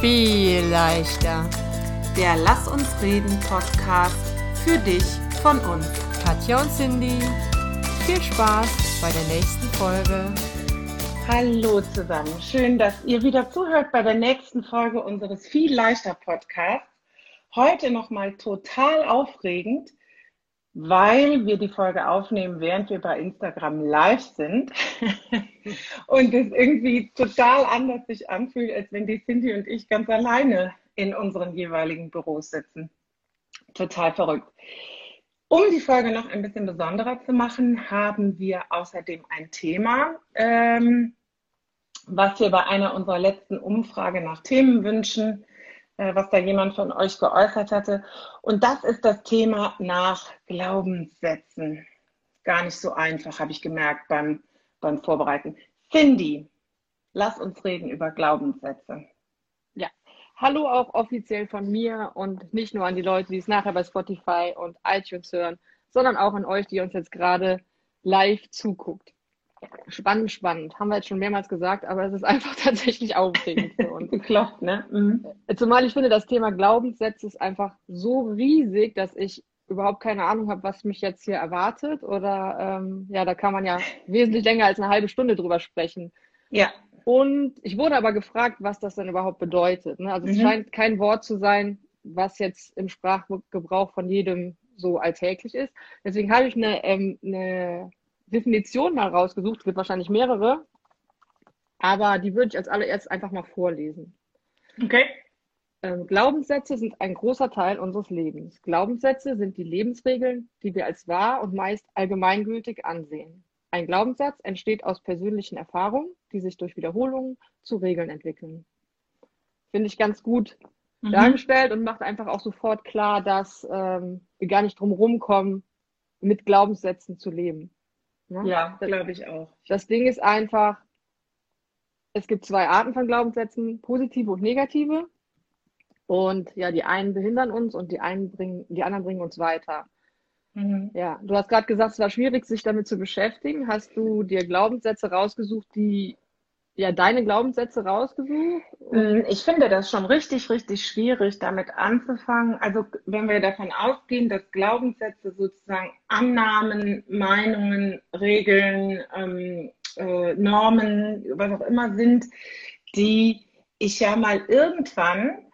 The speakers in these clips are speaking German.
viel leichter. Der Lass uns reden Podcast für dich von uns. Katja und Cindy, viel Spaß bei der nächsten Folge. Hallo zusammen, schön, dass ihr wieder zuhört bei der nächsten Folge unseres viel leichter Podcasts. Heute nochmal total aufregend, weil wir die Folge aufnehmen, während wir bei Instagram live sind und es irgendwie total anders sich anfühlt, als wenn die Cindy und ich ganz alleine in unseren jeweiligen Büros sitzen. Total verrückt. Um die Folge noch ein bisschen besonderer zu machen, haben wir außerdem ein Thema, ähm, was wir bei einer unserer letzten Umfrage nach Themenwünschen äh, was da jemand von euch geäußert hatte. Und das ist das Thema nach Glaubenssätzen. Gar nicht so einfach, habe ich gemerkt beim, beim Vorbereiten. Cindy, lass uns reden über Glaubenssätze. Ja, hallo auch offiziell von mir und nicht nur an die Leute, die es nachher bei Spotify und iTunes hören, sondern auch an euch, die uns jetzt gerade live zuguckt. Spannend, spannend. Haben wir jetzt schon mehrmals gesagt, aber es ist einfach tatsächlich aufregend für uns. Klopft, ne? Mhm. Zumal ich finde, das Thema Glaubenssätze ist einfach so riesig, dass ich überhaupt keine Ahnung habe, was mich jetzt hier erwartet. Oder ähm, ja, da kann man ja wesentlich länger als eine halbe Stunde drüber sprechen. Ja. Und ich wurde aber gefragt, was das denn überhaupt bedeutet. Ne? Also mhm. es scheint kein Wort zu sein, was jetzt im Sprachgebrauch von jedem so alltäglich ist. Deswegen habe ich eine, ähm, eine Definition mal rausgesucht, es gibt wahrscheinlich mehrere, aber die würde ich als allererst einfach mal vorlesen. Okay. Ähm, Glaubenssätze sind ein großer Teil unseres Lebens. Glaubenssätze sind die Lebensregeln, die wir als wahr und meist allgemeingültig ansehen. Ein Glaubenssatz entsteht aus persönlichen Erfahrungen, die sich durch Wiederholungen zu Regeln entwickeln. Finde ich ganz gut mhm. dargestellt und macht einfach auch sofort klar, dass ähm, wir gar nicht drum rumkommen, mit Glaubenssätzen zu leben. Ne? Ja, glaube ich auch. Das Ding ist einfach, es gibt zwei Arten von Glaubenssätzen, positive und negative. Und ja, die einen behindern uns und die, einen bringen, die anderen bringen uns weiter. Mhm. Ja, du hast gerade gesagt, es war schwierig, sich damit zu beschäftigen. Hast du dir Glaubenssätze rausgesucht, die ja deine Glaubenssätze rausgesucht? Mm, ich finde das schon richtig, richtig schwierig, damit anzufangen. Also wenn wir davon ausgehen, dass Glaubenssätze sozusagen Annahmen, Meinungen, Regeln, ähm, äh, Normen, was auch immer sind, die ich ja mal irgendwann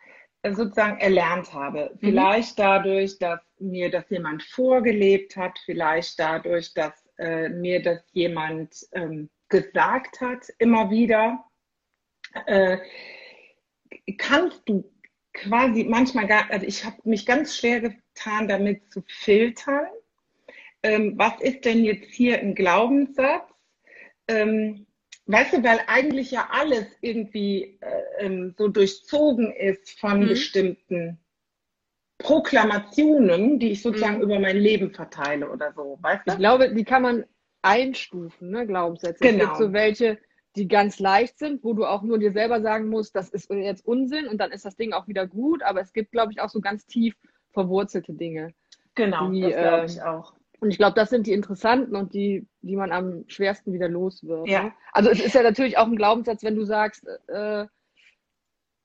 sozusagen erlernt habe. Mhm. Vielleicht dadurch, dass mir das jemand vorgelebt hat, vielleicht dadurch, dass äh, mir das jemand ähm, gesagt hat, immer wieder, äh, kannst du quasi manchmal gar, also ich habe mich ganz schwer getan, damit zu filtern. Ähm, was ist denn jetzt hier ein Glaubenssatz? Ähm, weißt du, weil eigentlich ja alles irgendwie äh, ähm, so durchzogen ist von mhm. bestimmten Proklamationen, die ich sozusagen mhm. über mein Leben verteile oder so. Weißt du? Ich glaube, die kann man einstufen, ne, Glaubenssätze. Genau. Es gibt genau. so welche, die ganz leicht sind, wo du auch nur dir selber sagen musst, das ist jetzt Unsinn und dann ist das Ding auch wieder gut. Aber es gibt, glaube ich, auch so ganz tief verwurzelte Dinge. Genau, die, das glaube ich ähm, auch. Und ich glaube, das sind die interessanten und die, die man am schwersten wieder los wird. Ja. Ne? Also es ist ja natürlich auch ein Glaubenssatz, wenn du sagst, äh,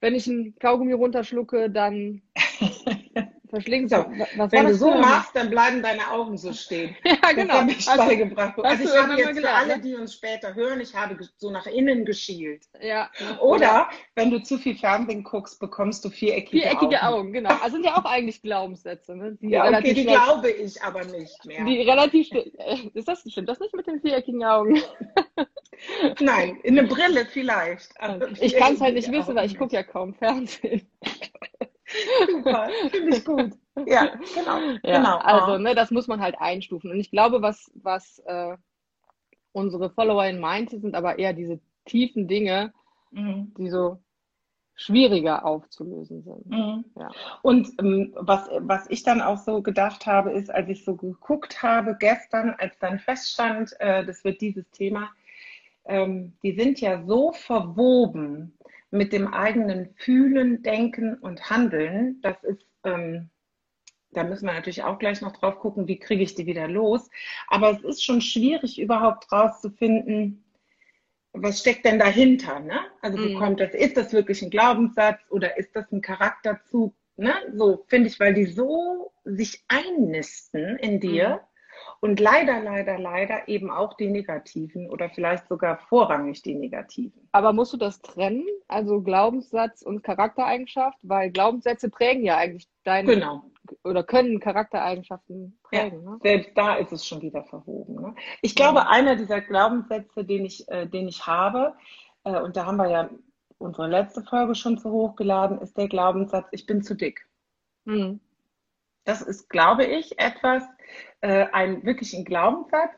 wenn ich ein Kaugummi runterschlucke, dann verschlingen. So, was wenn du so machst, dann bleiben deine Augen so stehen. ja, genau. Das habe ich also, beigebracht. Also ich habe jetzt für alle, die uns später hören, ich habe so nach innen geschielt. Ja. Oder wenn du zu viel Fernsehen guckst, bekommst du viereckige, viereckige Augen. Augen. genau. Also sind ja auch eigentlich Glaubenssätze. Ne? Die ja, okay, die glaube ich aber nicht mehr. Die relativ, ist das, stimmt das nicht mit den viereckigen Augen? Nein, in eine Brille vielleicht. ich kann es halt nicht wissen, weil ich gucke ja kaum Fernsehen. Super, finde ich gut. Ja, genau. Ja, genau. Also, ne, das muss man halt einstufen. Und ich glaube, was, was äh, unsere Follower in meinte, sind aber eher diese tiefen Dinge, mhm. die so schwieriger aufzulösen sind. Mhm. Ja. Und ähm, was, was ich dann auch so gedacht habe, ist, als ich so geguckt habe gestern, als dann feststand, äh, das wird dieses Thema, ähm, die sind ja so verwoben mit dem eigenen Fühlen, Denken und Handeln. Das ist, ähm, da müssen wir natürlich auch gleich noch drauf gucken, wie kriege ich die wieder los. Aber es ist schon schwierig, überhaupt rauszufinden, was steckt denn dahinter? Ne? Also wo Mhm. kommt das? Ist das wirklich ein Glaubenssatz oder ist das ein Charakterzug? Ne? So finde ich, weil die so sich einnisten in dir Mhm. Und leider, leider, leider eben auch die negativen oder vielleicht sogar vorrangig die negativen. Aber musst du das trennen? Also Glaubenssatz und Charaktereigenschaft? Weil Glaubenssätze prägen ja eigentlich deine Genau. oder können Charaktereigenschaften prägen. Ne? Selbst da ist es schon wieder verwoben. Ne? Ich glaube, einer dieser Glaubenssätze, den ich, äh, den ich habe, äh, und da haben wir ja unsere letzte Folge schon zu hochgeladen, ist der Glaubenssatz, ich bin zu dick. Mhm. Das ist, glaube ich, etwas, äh, ein wirklich ein Glaubenssatz.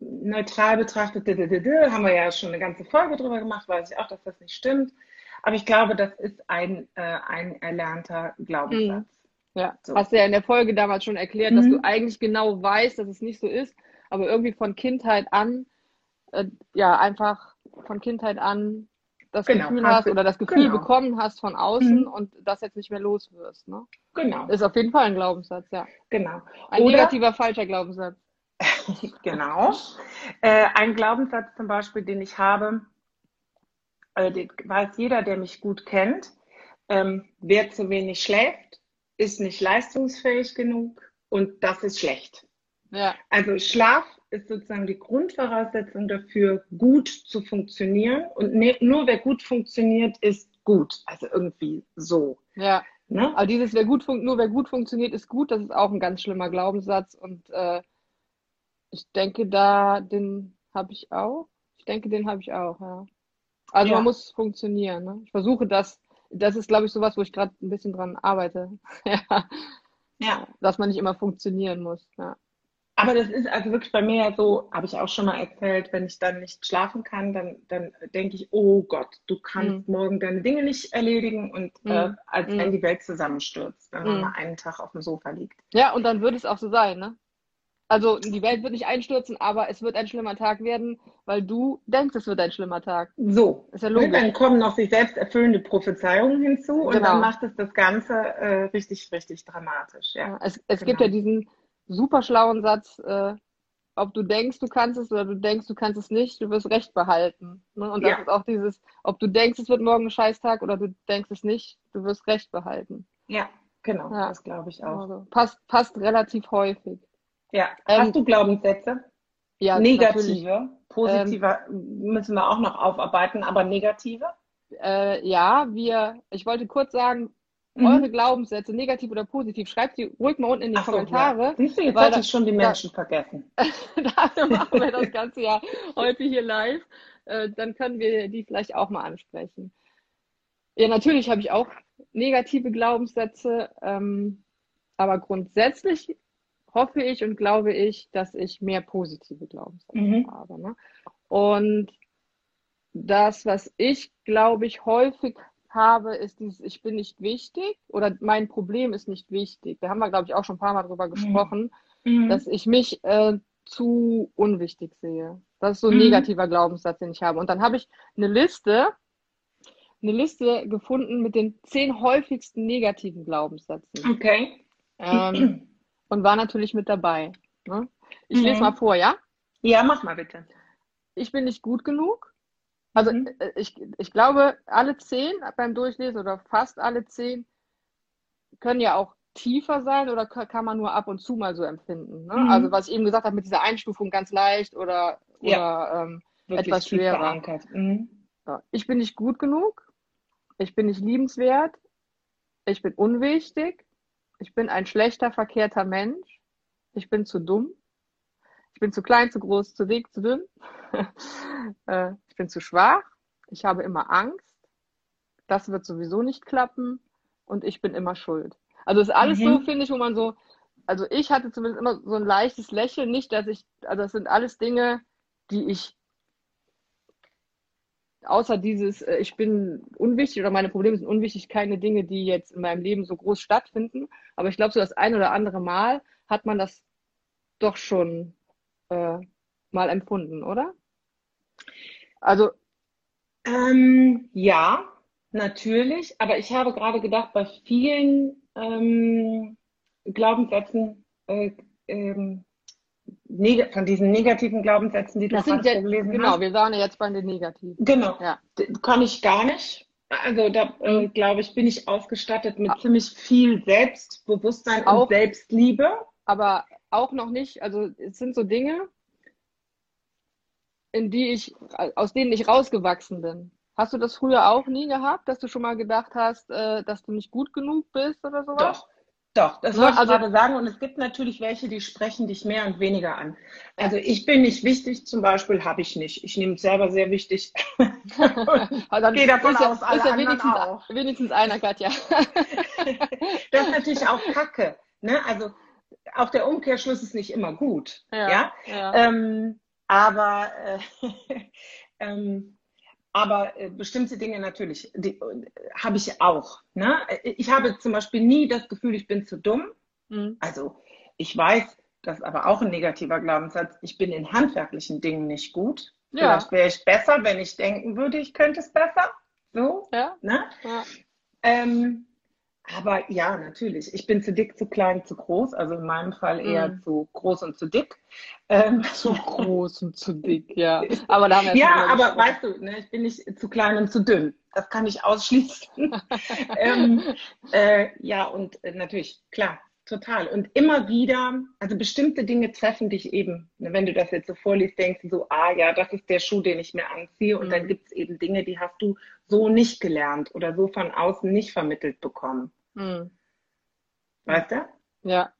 Neutral betrachtet, haben wir ja schon eine ganze Folge drüber gemacht, weiß ich auch, dass das nicht stimmt. Aber ich glaube, das ist ein, äh, ein erlernter Glaubenssatz. Ja, So. hast du ja in der Folge damals schon erklärt, dass Mhm. du eigentlich genau weißt, dass es nicht so ist, aber irgendwie von Kindheit an, äh, ja, einfach von Kindheit an das Genau, Gefühl hast oder das Gefühl genau. bekommen hast von außen Mhm. und das jetzt nicht mehr los wirst. Ne? Genau, Ist auf jeden Fall ein Glaubenssatz, ja. genau. Ein Oder- negativer, falscher Glaubenssatz. Genau. Äh, ein Glaubenssatz zum Beispiel, den ich habe, äh, den weiß jeder, der mich gut kennt. Ähm, wer zu wenig schläft, ist nicht leistungsfähig genug und das ist schlecht. Ja, Also Schlaf ist sozusagen die Grundvoraussetzung dafür, gut zu funktionieren. Und ne, nur wer gut funktioniert, ist gut. Also irgendwie so. ja. Ne? Aber dieses, wer gut nur wer gut funktioniert, ist gut, das ist auch ein ganz schlimmer Glaubenssatz. Und äh, ich denke, da, den habe ich auch. Ich denke, den habe ich auch, ja. Also Ja. man muss funktionieren. Ne? Ich versuche das, das ist, glaube ich, sowas, wo ich gerade ein bisschen dran arbeite. ja. Ja. Dass man nicht immer funktionieren muss. Ja. Aber das ist also wirklich bei mir ja so, habe ich auch schon mal erzählt, wenn ich dann nicht schlafen kann, dann, dann denke ich, oh Gott, du kannst morgen deine Dinge nicht erledigen und äh, Mhm. als Mhm. wenn die Welt zusammenstürzt, wenn man Mhm. mal einen Tag auf dem Sofa liegt. ja, und dann wird es auch so sein, ne? Also die Welt wird nicht einstürzen, aber es wird ein schlimmer Tag werden, weil du denkst, es wird ein schlimmer Tag. So, Ist ja und logisch. dann kommen noch sich selbst erfüllende Prophezeiungen hinzu und Genau. dann macht es das Ganze äh, richtig, richtig dramatisch. Ja. Ja, es, es Genau. gibt ja diesen super schlauen Satz, äh, ob du denkst, du kannst es oder du denkst, du kannst es nicht, du wirst Recht behalten. Ne? Und das Ja. ist auch dieses, ob du denkst, es wird morgen ein Scheißtag oder du denkst es nicht, du wirst Recht behalten. ja, genau, Ja. das glaube ich auch. Also, passt, passt relativ häufig. Ja. Ähm, Hast du Glaubenssätze? Ja, natürlich. Negative, positive müssen wir auch noch aufarbeiten, aber negative? Äh, ja, wir, ich wollte kurz sagen, Mhm. eure Glaubenssätze, negativ oder positiv, schreibt die ruhig mal unten in die Ach Kommentare. Ja. Siehst du, jetzt weil hatte da- ich schon die da- Menschen vergessen. Dafür machen wir das ganze Jahr heute hier live. Äh, dann können wir die vielleicht auch mal ansprechen. Ja, natürlich habe ich auch negative Glaubenssätze, ähm, aber grundsätzlich hoffe ich und glaube ich, dass ich mehr positive Glaubenssätze Mhm. habe. Ne? Und das, was ich, glaube ich, häufig habe, ist dieses, ich bin nicht wichtig oder mein Problem ist nicht wichtig. Da haben wir, glaube ich, auch schon ein paar Mal drüber gesprochen Mhm. dass ich mich äh, zu unwichtig sehe. Das ist so ein Mhm. negativer Glaubenssatz, den ich habe. Und dann habe ich eine Liste, eine Liste gefunden mit den zehn häufigsten negativen Glaubenssätzen Okay. ähm, und war natürlich mit dabei. Ne? Ich Mhm. lese mal vor, ja? Ja, mach mal bitte. Ich bin nicht gut genug. Also Mhm. äh, ich, ich glaube, alle zehn beim Durchlesen oder fast alle zehn können ja auch tiefer sein oder ka- kann man nur ab und zu mal so empfinden. Ne? Mhm. Also was ich eben gesagt habe mit dieser Einstufung ganz leicht oder, Ja. oder ähm, Etwas schwerer. Mhm. ja, ich bin nicht gut genug, ich bin nicht liebenswert, ich bin unwichtig, ich bin ein schlechter, verkehrter Mensch, ich bin zu dumm, ich bin zu klein, zu groß, zu dick, zu dünn, äh, ich bin zu schwach, ich habe immer Angst, das wird sowieso nicht klappen und ich bin immer schuld. Also ist alles Mhm. so, finde ich, wo man so, also ich hatte zumindest immer so ein leichtes Lächeln, nicht, dass ich, also das sind alles Dinge, die ich außer dieses, äh, ich bin unwichtig oder meine Probleme sind unwichtig, keine Dinge, die jetzt in meinem Leben so groß stattfinden. Aber ich glaube, so das ein oder andere Mal hat man das doch schon äh, mal empfunden, oder? Also, Ähm, ja, natürlich. Aber ich habe gerade gedacht, bei vielen ähm, Glaubenssätzen äh, ähm, von diesen negativen Glaubenssätzen, die du das sind gerade gelesen genau, hast. wir waren ja jetzt bei den negativen. Genau, Ja. Kann ich gar nicht. Also da äh, glaube ich, bin ich ausgestattet mit ziemlich viel Selbstbewusstsein Auch- und Selbstliebe. aber auch noch nicht, also es sind so Dinge, in die ich, aus denen ich rausgewachsen bin. Hast du das früher auch nie gehabt, dass du schon mal gedacht hast, äh, dass du nicht gut genug bist oder sowas? Doch, doch, das wollte ich also- gerade sagen. Und es gibt natürlich welche, die sprechen dich mehr und weniger an. Also ich bin nicht wichtig, zum Beispiel habe ich nicht. Ich nehme es selber sehr wichtig. Also dann Geh davon ist ja, aus, alle ist ja anderen wenigstens, auch. wenigstens einer, Katja. Das ist natürlich auch Kacke. Ne? Also auch der Umkehrschluss ist nicht immer gut. Ja. ja. Ähm, aber äh, ähm, aber äh, bestimmte Dinge natürlich, äh, habe ich auch. Ne? Ich habe zum Beispiel nie das Gefühl, ich bin zu dumm. Mhm. Also ich weiß, das ist aber auch ein negativer Glaubenssatz, ich bin in handwerklichen Dingen nicht gut. Ja. Vielleicht wäre ich besser, wenn ich denken würde, ich könnte es besser. So, Ja, ne? ja. Ähm, aber ja, natürlich. Ich bin zu dick, zu klein, zu groß. Also in meinem Fall eher Mhm. zu groß und zu dick. Ähm, Zu groß und zu dick, ja. Aber da haben wir ja, aber gesprochen. weißt du, ne, ich bin nicht zu klein und zu dünn. Das kann ich ausschließen. ähm, äh, ja, und äh, natürlich, klar, total. Und immer wieder, also bestimmte Dinge treffen dich eben. Ne, wenn du das jetzt so vorliest, denkst du so, ah ja, das ist der Schuh, den ich mir anziehe. Und dann Mhm. gibt es eben Dinge, die hast du so nicht gelernt oder so von außen nicht vermittelt bekommen. Mhm. Weißt du? Ja.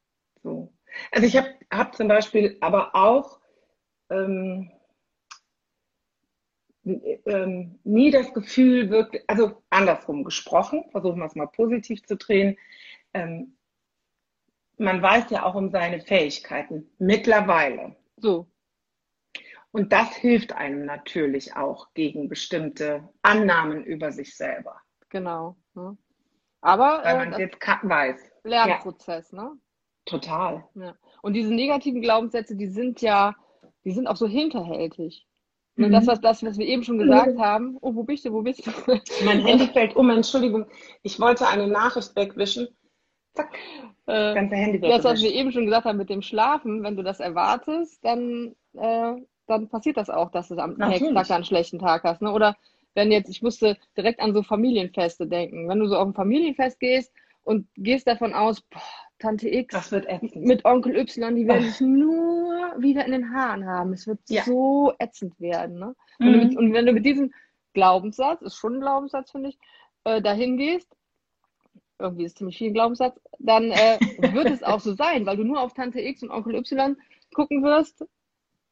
So. Also ich habe hab zum Beispiel aber auch ähm, ähm, nie das Gefühl, wirklich, also andersrum gesprochen, versuchen wir es mal positiv zu drehen. Ähm, man weiß ja auch um seine Fähigkeiten mittlerweile. So. Und das hilft einem natürlich auch gegen bestimmte Annahmen über sich selber, Genau. Ne? Aber weil äh, man es das jetzt weiß. Lernprozess, ne? Total. Ja. Und diese negativen Glaubenssätze, die sind ja, die sind auch so hinterhältig. Ne, Mhm. Das, was, das, was wir eben schon gesagt haben. Oh, wo bist du? Wo bist du? Mein Handy fällt um, Entschuldigung, ich wollte eine Nachricht wegwischen. Zack, das Äh, ganze Handy das, was wir eben schon gesagt haben mit dem Schlafen, wenn du das erwartest, dann, äh, dann passiert das auch, dass du am nächsten Tag einen schlechten Tag hast. Ne? Oder wenn jetzt, ich musste direkt an so Familienfeste denken. Wenn du so auf ein Familienfest gehst und gehst davon aus, boah, Tante X Das wird ätzend. mit Onkel Y, die werden sich nur wieder in den Haaren haben. Es wird Ja. so ätzend werden. Ne? Und, Mhm. mit, und wenn du mit diesem Glaubenssatz, ist schon ein Glaubenssatz, finde ich, äh, dahin gehst, irgendwie ist ziemlich viel Glaubenssatz, dann äh, wird es auch so sein, weil du nur auf Tante X und Onkel Y gucken wirst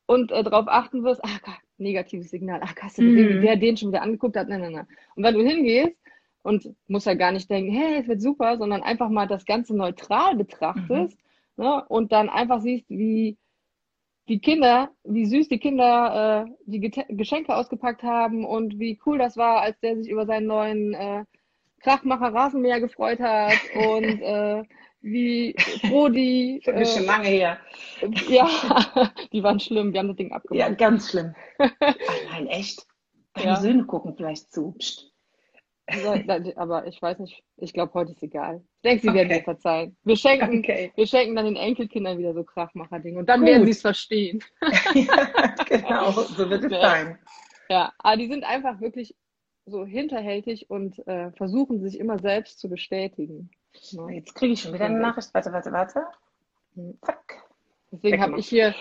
und äh, darauf achten wirst, ach, Gott, negatives Signal, ach, hast du gesehen, Mhm. der den schon wieder angeguckt hat? Nein, nein, nein. Und wenn du hingehst und musst ja gar nicht denken, hey, es wird super, sondern einfach mal das Ganze neutral betrachtest ne, und dann einfach siehst, wie die Kinder, wie süß die Kinder äh, die Geschenke ausgepackt haben und wie cool das war, als der sich über seinen neuen äh, Krachmacher Rasenmäher gefreut hat und äh, wie froh die, schon äh, lange her. ja, die waren schlimm, die haben das Ding Ja, abgemacht. ganz schlimm. Ach nein, echt? Deine Ja. Söhne gucken vielleicht zu. Psst. So, da- Aber ich weiß nicht, ich glaube, heute ist egal. Ich denke, sie werden Okay. mir verzeihen. Wir schenken, Okay. wir schenken dann den Enkelkindern wieder so Krachmacher-Ding und dann Gut. werden sie es verstehen. ja, genau, so wird es Ja. sein. Ja, aber die sind einfach wirklich so hinterhältig und äh, versuchen sich immer selbst zu bestätigen. Ne? Jetzt kriege ich schon wieder eine Nachricht. Warte, warte, warte. Hm. Zack. Deswegen habe ich hier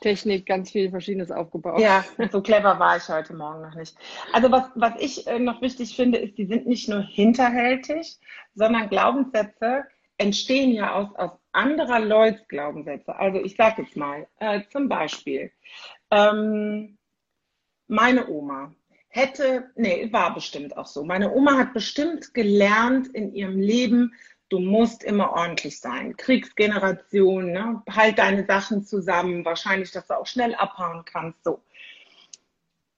Technik ganz viel Verschiedenes aufgebaut. Ja, so clever war ich heute Morgen noch nicht. Also was, was ich äh, noch wichtig finde, ist, die sind nicht nur hinterhältig, sondern Glaubenssätze entstehen ja aus, aus anderer Leute Glaubenssätze. Also ich sage jetzt mal, äh, zum Beispiel, ähm, meine Oma hätte, nee, war bestimmt auch so. Meine Oma hat bestimmt gelernt in ihrem Leben, du musst immer ordentlich sein. Kriegsgeneration, ne? halt deine Sachen zusammen, wahrscheinlich, dass du auch schnell abhauen kannst, so.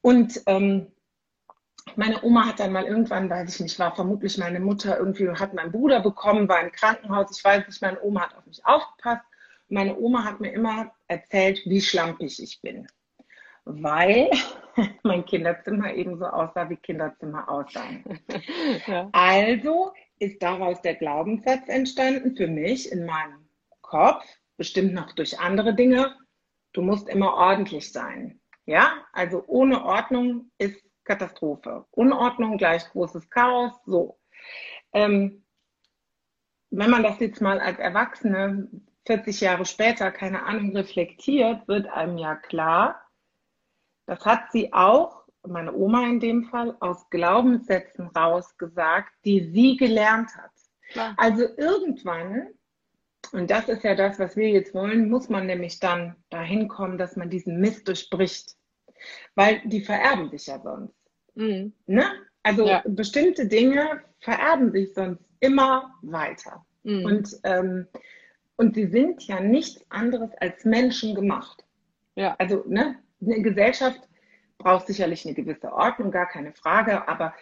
Und ähm, meine Oma hat dann mal irgendwann, weiß ich nicht, war vermutlich meine Mutter irgendwie, hat meinen Bruder bekommen, war im Krankenhaus, ich weiß nicht, meine Oma hat auf mich aufgepasst. Meine Oma hat mir immer erzählt, wie schlampig ich bin. Weil mein Kinderzimmer ebenso aussah, wie Kinderzimmer aussahen. Ja. Also ist daraus der Glaubenssatz entstanden für mich in meinem Kopf, bestimmt noch durch andere Dinge. du musst immer ordentlich sein. Ja, also ohne Ordnung ist Katastrophe. Unordnung gleich großes Chaos. So. Ähm, wenn man das jetzt mal als Erwachsene 40 Jahre später, keine Ahnung, reflektiert, wird einem ja klar, das hat sie auch, meine Oma in dem Fall, aus Glaubenssätzen rausgesagt, die sie gelernt hat. Klar. Also irgendwann, und das ist ja das, was wir jetzt wollen, muss man nämlich dann dahin kommen, dass man diesen Mist durchbricht. Weil die vererben sich ja sonst. Mhm. Ne? Also ja. bestimmte Dinge vererben sich sonst immer weiter. Mhm. Und, ähm, und sie sind ja nichts anderes als Menschen gemacht. Ja. Also ne, eine Gesellschaft braucht sicherlich eine gewisse Ordnung, gar keine Frage, aber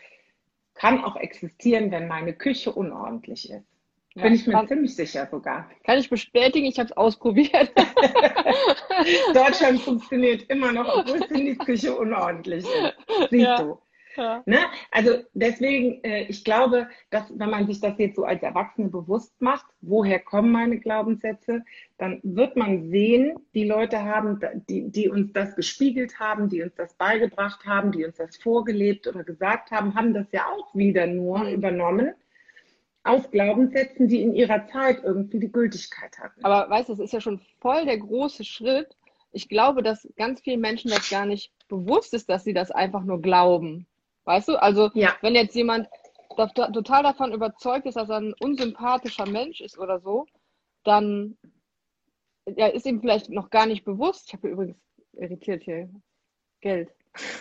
kann auch existieren, wenn meine Küche unordentlich ist. Ja, Bin ich mir kann, ziemlich sicher sogar. Kann ich bestätigen, ich habe es ausprobiert. Deutschland funktioniert immer noch, obwohl die Küche unordentlich ist. Siehst ja. du. Ja. Ne? Also deswegen, äh, ich glaube, dass wenn man sich das jetzt so als Erwachsene bewusst macht, woher kommen meine Glaubenssätze, dann wird man sehen, die Leute haben, die, die uns das gespiegelt haben, die uns das beigebracht haben, die uns das vorgelebt oder gesagt haben, haben das ja auch wieder nur mhm. übernommen aus Glaubenssätzen, die in ihrer Zeit irgendwie die Gültigkeit hatten. Aber weißt du, das ist ja schon voll der große Schritt. Ich glaube, dass ganz vielen Menschen das gar nicht bewusst ist, dass sie das einfach nur glauben. Weißt du? Also, ja. wenn jetzt jemand total davon überzeugt ist, dass er ein unsympathischer Mensch ist oder so, dann ja, ist ihm vielleicht noch gar nicht bewusst. Ich habe übrigens irritiert hier Geld.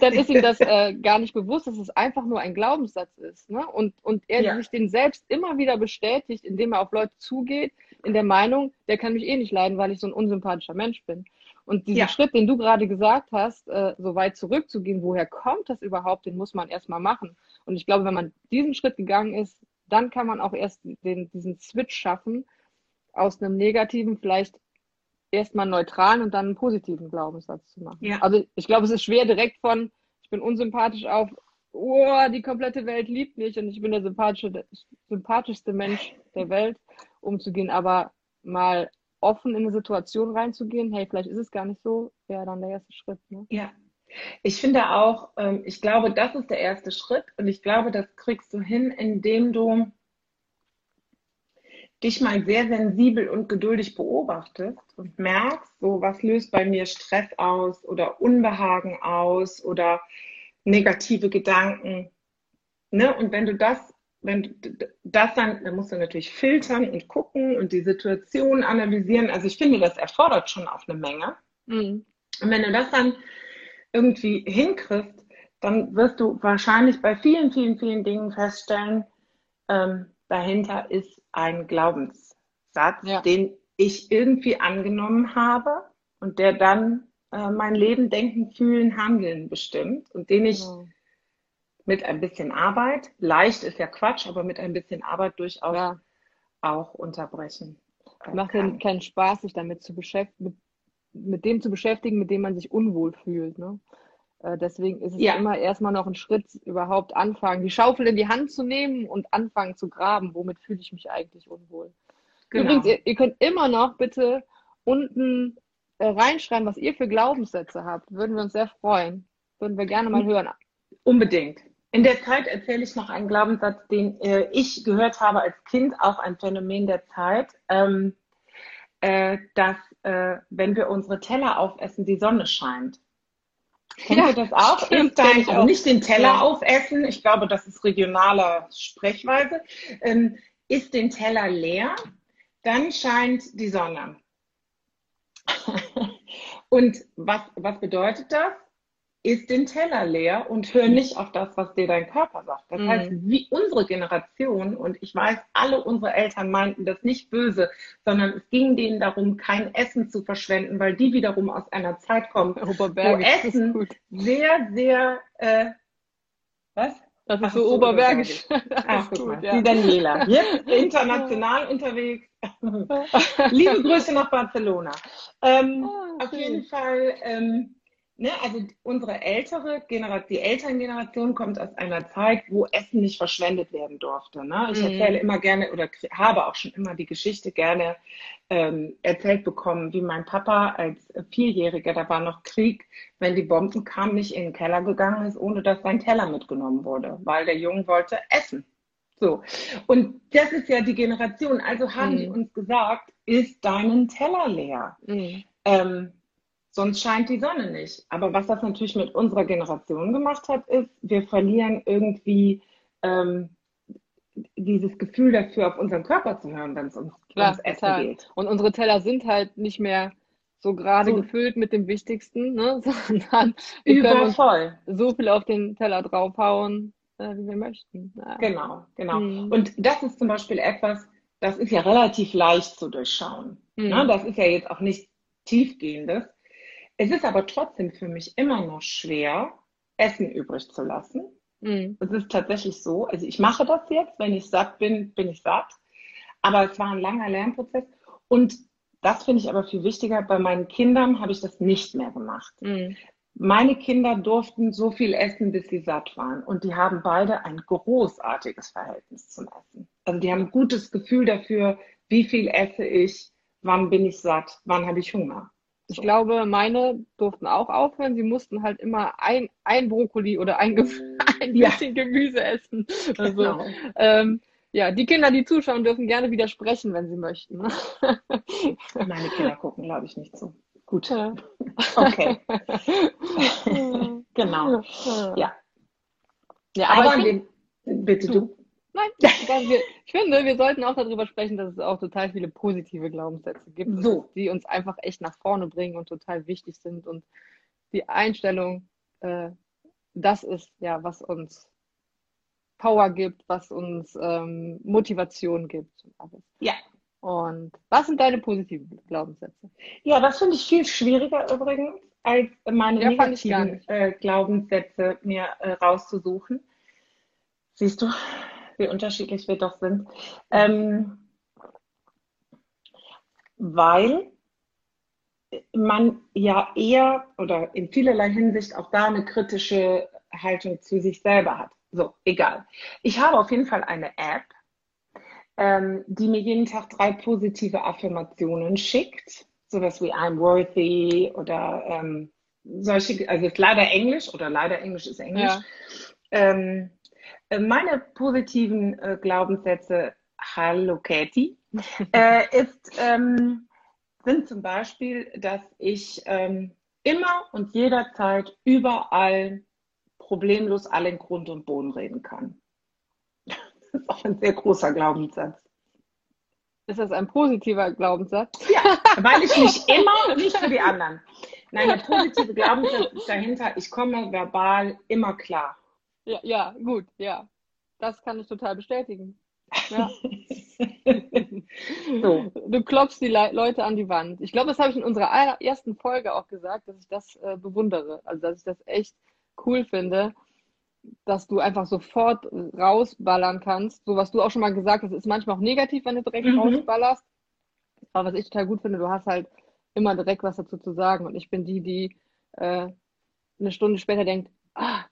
dann ist ihm das äh, gar nicht bewusst, dass es einfach nur ein Glaubenssatz ist. Ne? Und, und er ja. sich den selbst immer wieder bestätigt, indem er auf Leute zugeht, in der Meinung, der kann mich eh nicht leiden, weil ich so ein unsympathischer Mensch bin. Und diesen ja. Schritt, den du gerade gesagt hast, äh, so weit zurückzugehen, woher kommt das überhaupt, den muss man erstmal machen. Und ich glaube, wenn man diesen Schritt gegangen ist, dann kann man auch erst den, diesen Switch schaffen, aus einem negativen vielleicht erstmal neutralen und dann einen positiven Glaubenssatz zu machen. Ja. Also ich glaube, es ist schwer direkt von, ich bin unsympathisch auf, oh, die komplette Welt liebt mich und ich bin der sympathische, sympathischste Mensch der Welt umzugehen, aber mal offen in eine Situation reinzugehen, hey, vielleicht ist es gar nicht so, wäre dann der erste Schritt. Ne? Ja. Ich finde auch, ähm, ich glaube, das ist der erste Schritt und ich glaube, das kriegst du hin, indem du dich mal sehr sensibel und geduldig beobachtest und merkst, so was löst bei mir Stress aus oder Unbehagen aus oder negative Gedanken. Ne? Und wenn du das wenn du das dann, dann musst du natürlich filtern und gucken und die Situation analysieren. Also ich finde, das erfordert schon auch eine Menge. Mhm. Und wenn du das dann irgendwie hinkriegst, dann wirst du wahrscheinlich bei vielen, vielen, vielen Dingen feststellen, ähm, dahinter ist ein Glaubenssatz, ja. den ich irgendwie angenommen habe und der dann äh, mein Leben, Denken, Fühlen, Handeln bestimmt und den ich mhm mit ein bisschen Arbeit, leicht ist ja Quatsch, aber mit ein bisschen Arbeit durchaus ja. auch unterbrechen. Äh, Macht ja keinen Spaß, sich damit zu beschäftigen, mit, mit, dem zu beschäftigen, mit dem man sich unwohl fühlt. Ne? Äh, deswegen ist es ja. immer erstmal noch ein Schritt, überhaupt anfangen, die Schaufel in die Hand zu nehmen und anfangen zu graben. Womit fühle ich mich eigentlich unwohl? Genau. Übrigens, ihr, ihr, könnt immer noch bitte unten äh, reinschreiben, was ihr für Glaubenssätze habt. Würden wir uns sehr freuen. Würden wir gerne mal hören. Unbedingt. In der Zeit erzähle ich noch einen Glaubenssatz, den äh, ich gehört habe als Kind, auch ein Phänomen der Zeit, ähm, äh, dass äh, wenn wir unsere Teller aufessen, die Sonne scheint. Kennt ja, das auch? Stimmt, dein, auch. Nicht den Teller ja. aufessen, ich glaube, das ist regionaler Sprechweise. Ähm, ist den Teller leer, dann scheint die Sonne. Und was, was bedeutet das? Isst den Teller leer und hör nicht auf das, was dir dein Körper sagt. Das mhm. heißt, wie unsere Generation, und ich weiß, alle unsere Eltern meinten das nicht böse, sondern es ging denen darum, kein Essen zu verschwenden, weil die wiederum aus einer Zeit kommen, wo Essen sehr, sehr, äh, was? Das ist so oberbergisch. Ach, mal, ja. die Daniela. Jetzt international unterwegs. Liebe Grüße nach Barcelona. Ähm, oh, auf jeden Fall, ähm, ne, also unsere ältere Generation, die Elterngeneration kommt aus einer Zeit, wo Essen nicht verschwendet werden durfte. Ne? Ich Mhm. erzähle immer gerne oder habe auch schon immer die Geschichte gerne ähm, erzählt bekommen, wie mein Papa als Vierjähriger, da war noch Krieg, wenn die Bomben kamen, nicht in den Keller gegangen ist, ohne dass sein Teller mitgenommen wurde, weil der Junge wollte essen. So. Und das ist ja die Generation. Also haben die Mhm. uns gesagt, ist deinen Teller leer. Mhm. Ähm, sonst scheint die Sonne nicht. Aber was das natürlich mit unserer Generation gemacht hat, ist, wir verlieren irgendwie ähm, dieses Gefühl dafür, auf unseren Körper zu hören, wenn es ums, Klar, ums Essen total. geht. Und unsere Teller sind halt nicht mehr so gerade So. gefüllt mit dem Wichtigsten, ne? sondern wir können uns Übervoll. so viel auf den Teller draufhauen, äh, wie wir möchten. Ja. Genau, genau. Mhm. Und das ist zum Beispiel etwas, das ist ja relativ leicht zu durchschauen. Mhm. Ne? Das ist ja jetzt auch nicht tiefgehendes. Es ist aber trotzdem für mich immer noch schwer, Essen übrig zu lassen. Mhm. Es ist tatsächlich so, also ich mache das jetzt, wenn ich satt bin, bin ich satt. Aber es war ein langer Lernprozess. Und das finde ich aber viel wichtiger. Bei meinen Kindern habe ich das nicht mehr gemacht. Mhm. Meine Kinder durften so viel essen, bis sie satt waren. Und die haben beide ein großartiges Verhältnis zum Essen. Also die haben ein gutes Gefühl dafür, wie viel esse ich, wann bin ich satt, wann habe ich Hunger. Ich So. glaube, meine durften auch aufhören. Sie mussten halt immer ein, ein Brokkoli oder ein, Ge- ein Ja. bisschen Gemüse essen. Also, Genau. ähm, ja, die Kinder, die zuschauen, dürfen gerne widersprechen, wenn sie möchten. ne? Meine Kinder gucken, glaube ich, nicht so. Gut. Ja. Okay. Genau. Ja. Ja, aber, Aber find, bitte du. nein, wir, ich finde, wir sollten auch darüber sprechen, dass es auch total viele positive Glaubenssätze gibt, So. die uns einfach echt nach vorne bringen und total wichtig sind. Und die Einstellung, äh, das ist ja, was uns Power gibt, was uns ähm, Motivation gibt und alles. Ja. Und was sind deine positiven Glaubenssätze? Ja, das finde ich viel schwieriger übrigens, als meine Ja, negativen äh, Glaubenssätze mir äh, rauszusuchen. Siehst du, wie unterschiedlich wir doch sind. Ähm, weil man ja eher oder in vielerlei Hinsicht auch da eine kritische Haltung zu sich selber hat. So, egal. Ich habe auf jeden Fall eine App, ähm, die mir jeden Tag drei positive Affirmationen schickt. Sowas wie I'm worthy oder ähm, solche, also ist leider Englisch oder leider Englisch ist Englisch. Ja. Ähm, äh, meine positiven äh, Glaubenssätze, Hallo Katie, äh, ist, ähm, sind zum Beispiel, dass ich ähm, immer und jederzeit überall problemlos allen Grund und Boden reden kann. Das ist auch ein sehr großer Glaubenssatz. Ist das ein positiver Glaubenssatz? Ja, weil ich mich immer, nicht für die anderen. Nein, der positive Glaubenssatz ist dahinter, ich komme verbal immer klar. Ja, ja, gut, ja. Das kann ich total bestätigen. Ja. So. Du klopfst die Le Leute an die Wand. Ich glaube, das habe ich in unserer allerersten Folge auch gesagt, dass ich das äh, bewundere. Also, dass ich das echt cool finde, dass du einfach sofort rausballern kannst. So, was du auch schon mal gesagt hast, ist manchmal auch negativ, wenn du direkt Mhm. rausballerst. Aber was ich total gut finde, du hast halt immer direkt was dazu zu sagen. Und ich bin die, die äh, eine Stunde später denkt, ah,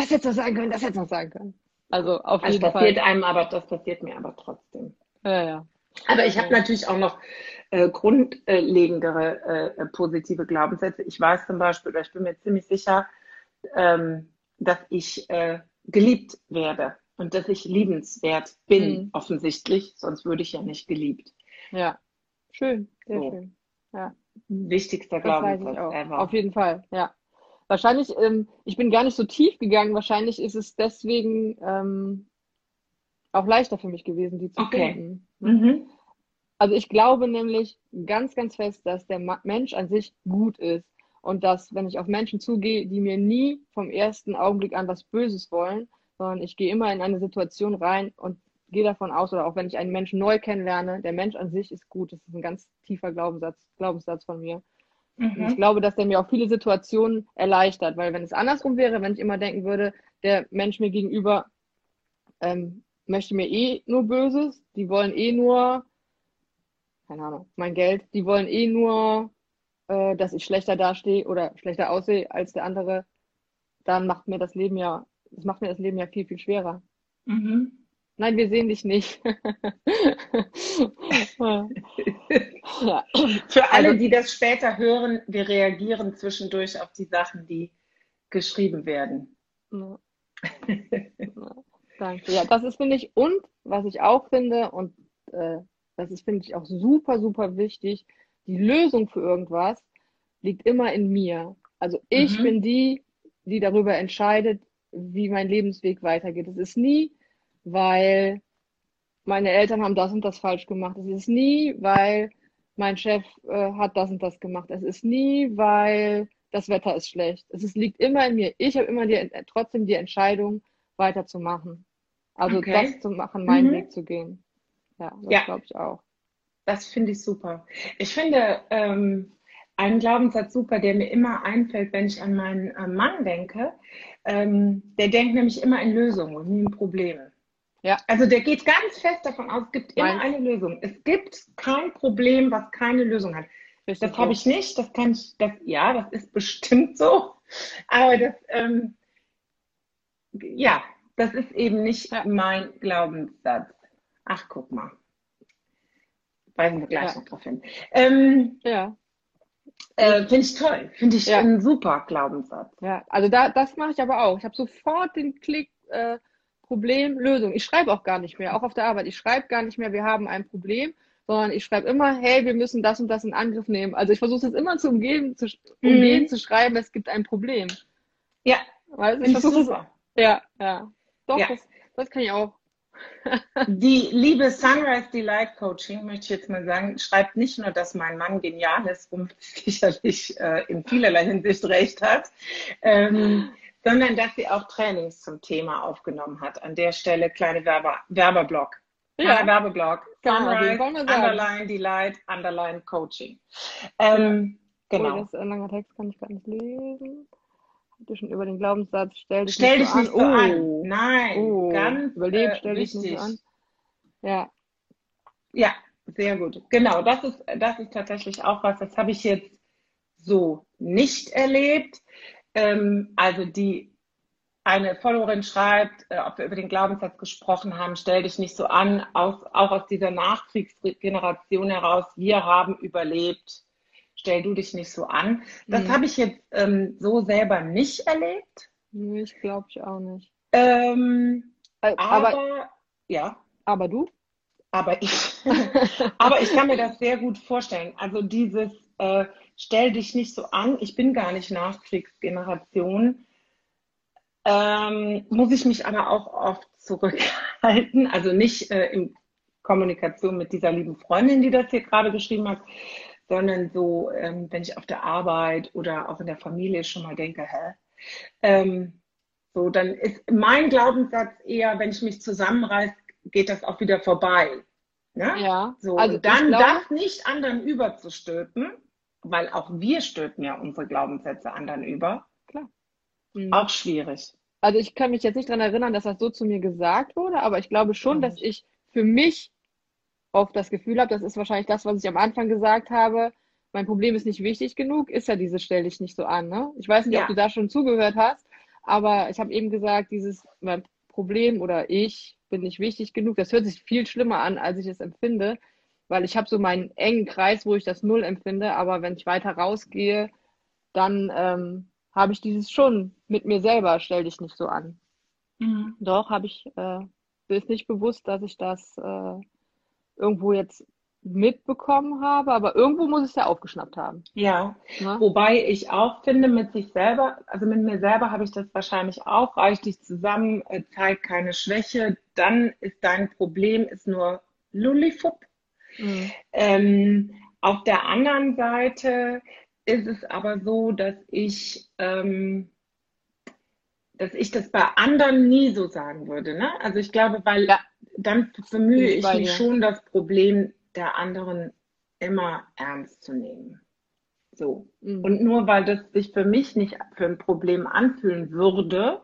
das hätte was sagen können, das hätte was sagen können. Also auf Das jeden Fall. passiert einem aber, das passiert mir aber trotzdem. Ja, ja. Aber ich habe natürlich auch noch äh, grundlegendere äh, positive Glaubenssätze. Ich weiß zum Beispiel, oder ich bin mir ziemlich sicher, ähm, dass ich äh, geliebt werde und dass ich liebenswert bin, Mhm. offensichtlich, sonst würde ich ja nicht geliebt. Ja. Schön, sehr So. schön. Ja. Wichtigster Das Glaubenssatz. Auf jeden Fall, ja. Wahrscheinlich, ähm, ich bin gar nicht so tief gegangen. Wahrscheinlich ist es deswegen ähm, auch leichter für mich gewesen, die zu Okay. finden. Mhm. Also ich glaube nämlich ganz, ganz fest, dass der Mensch an sich gut ist und dass, wenn ich auf Menschen zugehe, die mir nie vom ersten Augenblick an was Böses wollen, sondern ich gehe immer in eine Situation rein und gehe davon aus, oder auch wenn ich einen Menschen neu kennenlerne, der Mensch an sich ist gut. Das ist ein ganz tiefer Glaubenssatz, Glaubenssatz von mir. Und ich Mhm. glaube, dass der mir auch viele Situationen erleichtert, weil wenn es andersrum wäre, wenn ich immer denken würde, der Mensch mir gegenüber ähm, möchte mir eh nur Böses, die wollen eh nur, keine Ahnung, mein Geld, die wollen eh nur äh, dass ich schlechter dastehe oder schlechter aussehe als der andere, dann macht mir das Leben ja, das macht mir das Leben ja viel, viel schwerer. Mhm. Nein, wir sehen dich nicht. Für alle, die das später hören, wir reagieren zwischendurch auf die Sachen, die geschrieben werden. Ja. Danke. Ja, das ist, finde ich, und was ich auch finde, und äh, das ist, finde ich, auch super, super wichtig, die Lösung für irgendwas liegt immer in mir. Also ich mhm. bin die, die darüber entscheidet, wie mein Lebensweg weitergeht. Es ist nie, weil meine Eltern haben das und das falsch gemacht. Es ist nie, weil mein Chef äh, hat das und das gemacht. Es ist nie, weil das Wetter ist schlecht. Es ist, liegt immer in mir. Ich habe immer die, trotzdem die Entscheidung, weiterzumachen. Also okay. das zu machen, meinen mhm. Weg zu gehen. Ja, das ja. glaube ich auch. Das finde ich super. Ich finde ähm, einen Glaubenssatz super, der mir immer einfällt, wenn ich an meinen äh, Mann denke. Ähm, der denkt nämlich immer in Lösungen und nie in Probleme. Ja. Also der geht ganz fest davon aus, es gibt immer Meinst? eine Lösung. Es gibt kein Problem, was keine Lösung hat. Richtig das habe ich nicht, das kann ich, das, ja, das ist bestimmt so. Aber das, ähm, ja, das ist eben nicht ja. mein Glaubenssatz. Ach, guck mal. Weisen wir gleich ja. noch drauf hin. Ähm, ja. Äh, Finde ich toll. Finde ich ja. ein super Glaubenssatz. Ja, also da, das mache ich aber auch. Ich habe sofort den Klick, äh, Problem, Lösung. Ich schreibe auch gar nicht mehr, auch auf der Arbeit. Ich schreibe gar nicht mehr, wir haben ein Problem, sondern ich schreibe immer, hey, wir müssen das und das in Angriff nehmen. Also ich versuche es immer zu umgehen, zu, umgehen, mhm. zu schreiben, es gibt ein Problem. Ja, weißt, ich versuche super. Ja, ja. Doch, ja. Das, das kann ich auch. Die liebe Sunrise Delight Coaching, möchte ich jetzt mal sagen, schreibt nicht nur, dass mein Mann genial ist, womit sicherlich äh, in vielerlei Hinsicht recht hat, ähm, sondern dass sie auch Trainings zum Thema aufgenommen hat. An der Stelle kleine Werbe Werbeblock. Ja. Werbeblock. Sunrise, Underline Delight, Underline Coaching. Ähm, ja. Genau. Oh, das ist ein langer Text, kann ich gar nicht lesen du schon über den Glaubenssatz, stell dich stell nicht, dich so, nicht an. so an. Oh. Nein, oh. ganz Überleben, äh, stell dich nicht so an. Ja. Ja, sehr gut. Genau, das ist, das ist tatsächlich auch was, das habe ich jetzt so nicht erlebt. Ähm, also die eine Followerin schreibt, äh, ob wir über den Glaubenssatz gesprochen haben, stell dich nicht so an, aus, auch aus dieser Nachkriegsgeneration heraus, wir haben überlebt stell du dich nicht so an. Das mhm. habe ich jetzt ähm, so selber nicht erlebt. Nee, ich glaube ich auch nicht. Ähm, äh, aber, aber, ja. Aber du? Aber ich. aber ich kann mir das sehr gut vorstellen. Also dieses äh, stell dich nicht so an, ich bin gar nicht Nachkriegsgeneration. Ähm, muss ich mich aber auch oft zurückhalten. Also nicht äh, in Kommunikation mit dieser lieben Freundin, die das hier gerade geschrieben hat, sondern so, ähm, wenn ich auf der Arbeit oder auch in der Familie schon mal denke, hä? Ähm, so, dann ist mein Glaubenssatz eher, wenn ich mich zusammenreiße, geht das auch wieder vorbei. Ne? Ja. So, also dann glaube, das nicht anderen überzustülpen, weil auch wir stülpen ja unsere Glaubenssätze anderen über. Klar. Mhm. Auch schwierig. Also ich kann mich jetzt nicht daran erinnern, dass das so zu mir gesagt wurde, aber ich glaube schon, mhm. dass ich für mich oft das Gefühl habe, das ist wahrscheinlich das, was ich am Anfang gesagt habe, mein Problem ist nicht wichtig genug, ist ja diese stelle ich nicht so an. Ne? Ich weiß nicht, ja. ob du da schon zugehört hast, aber ich habe eben gesagt, dieses mein Problem oder ich bin nicht wichtig genug, das hört sich viel schlimmer an, als ich es empfinde, weil ich habe so meinen engen Kreis, wo ich das Null empfinde, aber wenn ich weiter rausgehe, dann ähm, habe ich dieses schon mit mir selber, stell dich nicht so an. Mhm. Doch, habe ich, äh, ist nicht bewusst, dass ich das äh, irgendwo jetzt mitbekommen habe, aber irgendwo muss es ja aufgeschnappt haben. Ja, ne? wobei ich auch finde, mit sich selber, also mit mir selber habe ich das wahrscheinlich auch, reicht dich zusammen, äh, zeigt keine Schwäche, dann ist dein Problem ist nur Lullifupp. Mhm. Ähm, auf der anderen Seite ist es aber so, dass ich ähm, dass ich das bei anderen nie so sagen würde. Ne? Also ich glaube, weil ja. dann bemühe ich, ich mich schon, das Problem der anderen immer ernst zu nehmen. So. Mhm. Und nur weil das sich für mich nicht für ein Problem anfühlen würde,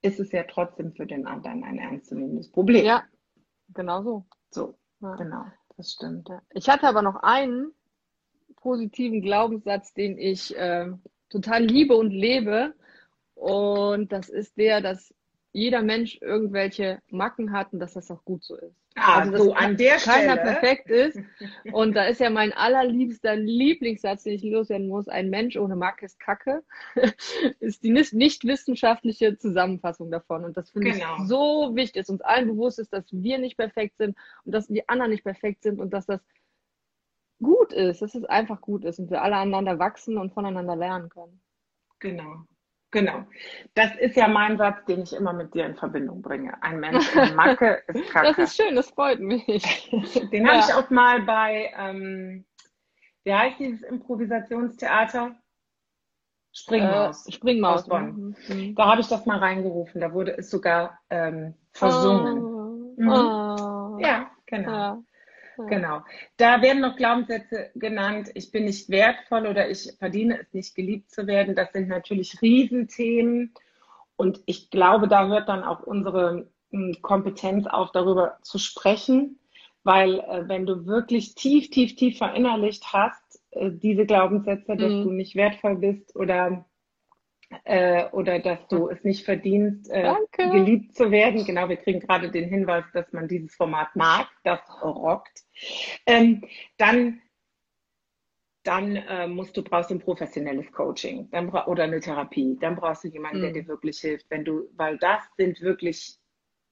ist es ja trotzdem für den anderen ein ernstzunehmendes Problem. Ja, genau so. So, ja. genau, das stimmt. Ich hatte aber noch ein positiven Glaubenssatz, den ich äh, total liebe und lebe. Und das ist der, dass jeder Mensch irgendwelche Macken hat und dass das auch gut so ist. Ah, also, so an der keiner Stelle. perfekt ist. Und da ist ja mein allerliebster Lieblingssatz, den ich loswerden muss, ein Mensch ohne Macke ist Kacke, ist die nicht wissenschaftliche Zusammenfassung davon. Und das finde genau. ich so wichtig, dass uns allen bewusst ist, dass wir nicht perfekt sind und dass die anderen nicht perfekt sind und dass das gut ist, dass es einfach gut ist und wir alle aneinander wachsen und voneinander lernen können. Genau. Genau. Das ist ja mein Satz, den ich immer mit dir in Verbindung bringe. Ein Mensch in Macke ist Kacke. Das ist schön, das freut mich. Den ja. habe ich auch mal bei, ähm, wie heißt dieses Improvisationstheater? Springmaus. Äh, Springmaus. Aus Bonn. Mhm. mhm. Da habe ich das mal reingerufen. Da wurde es sogar ähm, versungen. Oh. Mhm. Oh. Ja, genau. Ja. Genau. Da werden noch Glaubenssätze genannt. Ich bin nicht wertvoll oder ich verdiene es nicht, geliebt zu werden. Das sind natürlich Riesenthemen. Und ich glaube, da hört dann auch unsere hm, Kompetenz auf, darüber zu sprechen. Weil äh, wenn du wirklich tief, tief, tief verinnerlicht hast, äh, diese Glaubenssätze, dass mhm. du nicht wertvoll bist oder äh, oder dass du es nicht verdienst, äh, geliebt zu werden. Genau, wir kriegen gerade den Hinweis, dass man dieses Format mag, das rockt. Ähm, dann dann äh, musst du brauchst ein professionelles Coaching dann oder eine Therapie. Dann brauchst du jemanden, mhm. der dir wirklich hilft, wenn du, weil das sind wirklich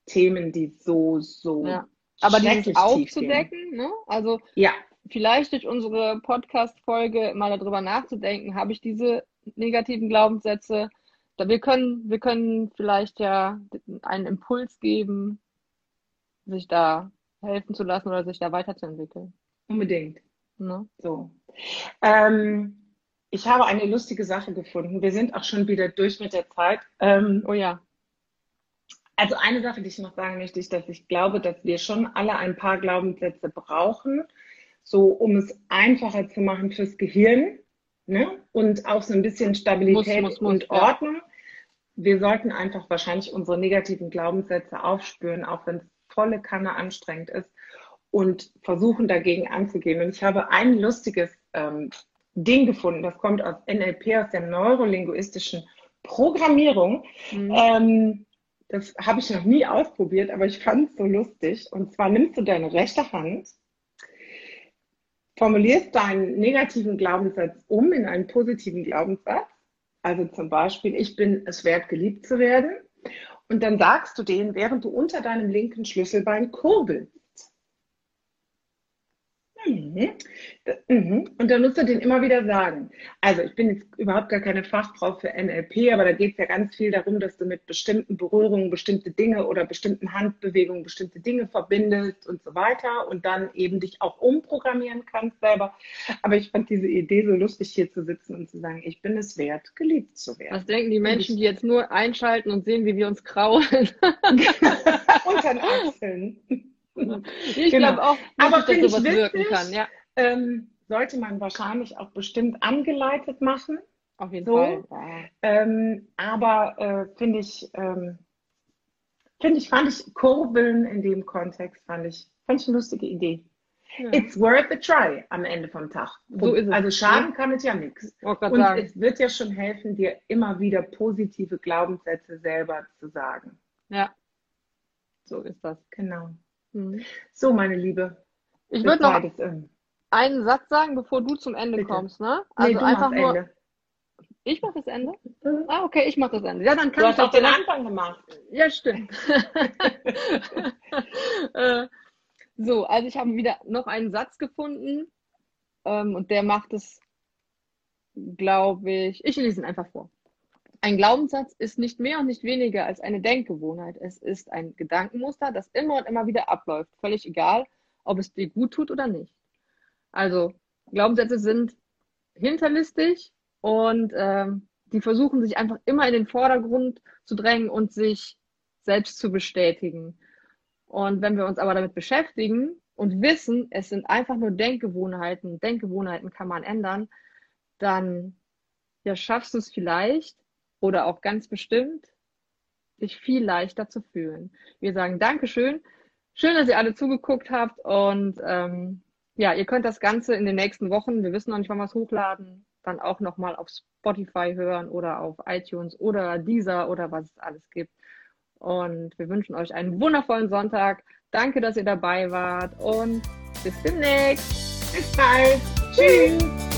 Themen, die so so ja. aber dieses aufzudecken, ne? Also ja. vielleicht durch unsere Podcast-Folge mal darüber nachzudenken, habe ich diese negativen Glaubenssätze. Da wir können, wir können vielleicht ja einen Impuls geben, sich da helfen zu lassen oder sich da weiterzuentwickeln. Unbedingt. Ne? So. Ähm, ich habe eine lustige Sache gefunden. Wir sind auch schon wieder durch mit der Zeit. Ähm, oh ja. Also eine Sache, die ich noch sagen möchte, ist, dass ich glaube, dass wir schon alle ein paar Glaubenssätze brauchen, so um es einfacher zu machen fürs Gehirn ne? und auch so ein bisschen Stabilität muss, muss, muss, und Ordnung. Ja. Wir sollten einfach wahrscheinlich unsere negativen Glaubenssätze aufspüren, auch wenn es volle Kanne anstrengend ist und versuchen dagegen anzugehen. Und ich habe ein lustiges ähm, Ding gefunden, das kommt aus NLP, aus der neurolinguistischen Programmierung. Mhm. Ähm, das habe ich noch nie ausprobiert, aber ich fand es so lustig. Und zwar nimmst du deine rechte Hand formulierst deinen negativen Glaubenssatz um in einen positiven Glaubenssatz. Also zum Beispiel, ich bin es wert, geliebt zu werden. Und dann sagst du den, während du unter deinem linken Schlüsselbein kurbelst. Mhm. Mhm. Und dann musst du den immer wieder sagen. Also ich bin jetzt überhaupt gar keine Fachfrau für NLP, aber da geht es ja ganz viel darum, dass du mit bestimmten Berührungen bestimmte Dinge oder bestimmten Handbewegungen bestimmte Dinge verbindest und so weiter und dann eben dich auch umprogrammieren kannst selber. Aber ich fand diese Idee so lustig, hier zu sitzen und zu sagen, ich bin es wert, geliebt zu werden. Was denken die Menschen, die jetzt nur einschalten und sehen, wie wir uns kraulen? Unter den Achseln. Ich genau. glaube auch, aber dass sowas witzig, wirken kann. Ja. Ähm, sollte man wahrscheinlich auch bestimmt angeleitet machen. Auf jeden so. Fall. Ja. Ähm, aber äh, finde ich, ähm, finde ich, fand ich Kurbeln in dem Kontext, fand ich, fand ich eine lustige Idee. Ja. It's worth a try am Ende vom Tag. So ist es. Also schaden ja. kann es ja nichts. Und sagen. es wird ja schon helfen, dir immer wieder positive Glaubenssätze selber zu sagen. Ja, so ist das. Genau. Mhm. So, meine Liebe. Ich würde noch einen Satz sagen, bevor du zum Ende Bitte. kommst, ne? Also nee, einfach nur. Ende. Ich mache das Ende? Mhm. Ah, okay, ich mache das Ende. Ja, dann kann du ich auch den Anfang gemacht. Ja, stimmt. Äh, so, also ich habe wieder noch einen Satz gefunden ähm, und der macht es, glaube ich, ich lese ihn einfach vor. Ein Glaubenssatz ist nicht mehr und nicht weniger als eine Denkgewohnheit. Es ist ein Gedankenmuster, das immer und immer wieder abläuft. Völlig egal, ob es dir gut tut oder nicht. Also Glaubenssätze sind hinterlistig und ähm, die versuchen sich einfach immer in den Vordergrund zu drängen und sich selbst zu bestätigen. Und wenn wir uns aber damit beschäftigen und wissen, es sind einfach nur Denkgewohnheiten, Denkgewohnheiten kann man ändern, dann ja, schaffst du es vielleicht, oder auch ganz bestimmt sich viel leichter zu fühlen. Wir sagen Dankeschön. Schön, dass ihr alle zugeguckt habt und ähm, ja, ihr könnt das Ganze in den nächsten Wochen, wir wissen noch nicht, wann wir es hochladen, dann auch nochmal auf Spotify hören oder auf iTunes oder Deezer oder was es alles gibt. Und wir wünschen euch einen wundervollen Sonntag. Danke, dass ihr dabei wart und bis demnächst. Bis bald. Tschüss.